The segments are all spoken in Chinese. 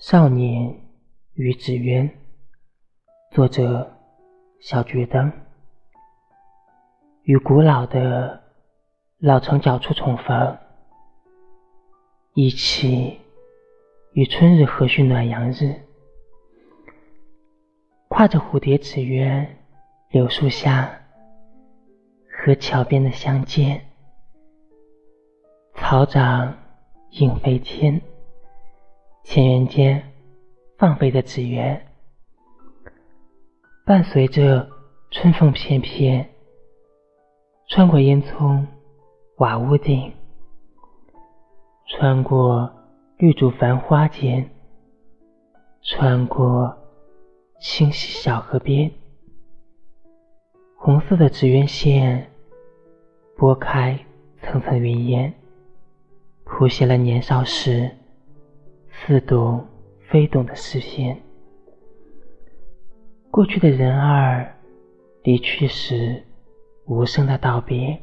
少年与纸鸢，作者小桔灯。与古老的老城角处重逢，一起与春日和煦暖阳日，挎着蝴蝶纸鸢，柳树下和桥边的相见，草长莺飞天。田园间放飞的纸鸢，伴随着春风翩翩，穿过烟囱瓦屋顶，穿过绿竹繁花间，穿过清溪小河边，红色的纸鸢线拨开层层云烟，谱写了年少时。似懂非懂的视线，过去的人儿离去时无声的道别，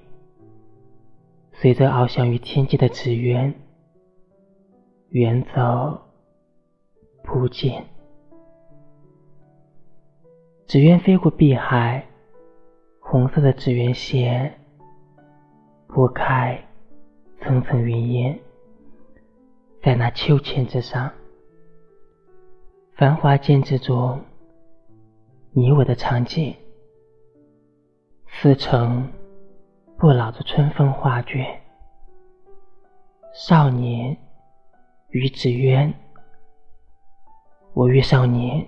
随着翱翔于天际的纸鸢远走不见。纸鸢飞过碧海，红色的纸鸢线拨开层层云烟。在那秋千之上，繁华间之中，你我的场景，似成不老的春风画卷。少年与纸鸢，我与少年，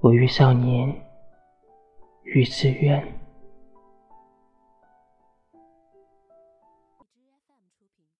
我与少年与纸鸢。